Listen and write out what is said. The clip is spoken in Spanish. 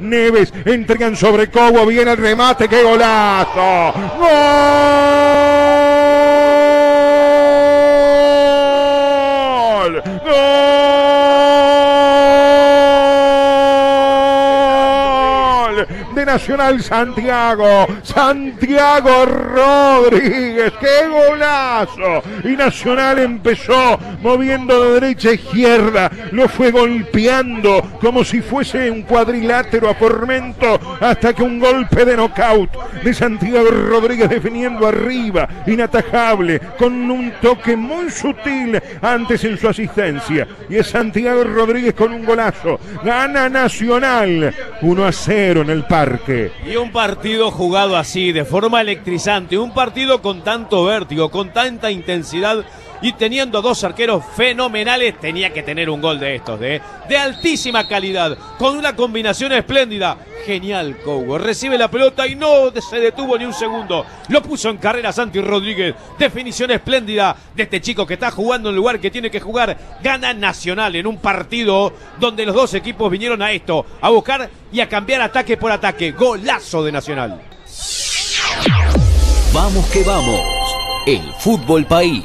Neves entregan sobre Cobo. Viene el remate. ¡Qué golazo! ¡Gol! ¡Gol! De Nacional Santiago. Santiago Rodríguez. ¡Qué golazo! Y Nacional empezó moviendo de derecha a izquierda. Lo fue golpeando como si fuese un cuadrilátero a Formento hasta que un golpe de nocaut de Santiago Rodríguez definiendo arriba, inatajable, con un toque muy sutil antes en su asistencia. Y es Santiago Rodríguez con un golazo. Gana Nacional 1 a 0 en el parque. Y un partido jugado así, de forma electrizante, un partido con tanto vértigo, con tanta intensidad y teniendo dos arqueros fenomenales, tenía que tener un gol de estos, de, de altísima calidad, con una combinación espléndida. Genial, Cobo. Recibe la pelota y no se detuvo ni un segundo. Lo puso en carrera Santi Rodríguez. Definición espléndida de este chico que está jugando en el lugar que tiene que jugar. Gana Nacional en un partido donde los dos equipos vinieron a esto, a buscar y a cambiar ataque por ataque. Golazo de Nacional. Vamos que vamos. El fútbol país.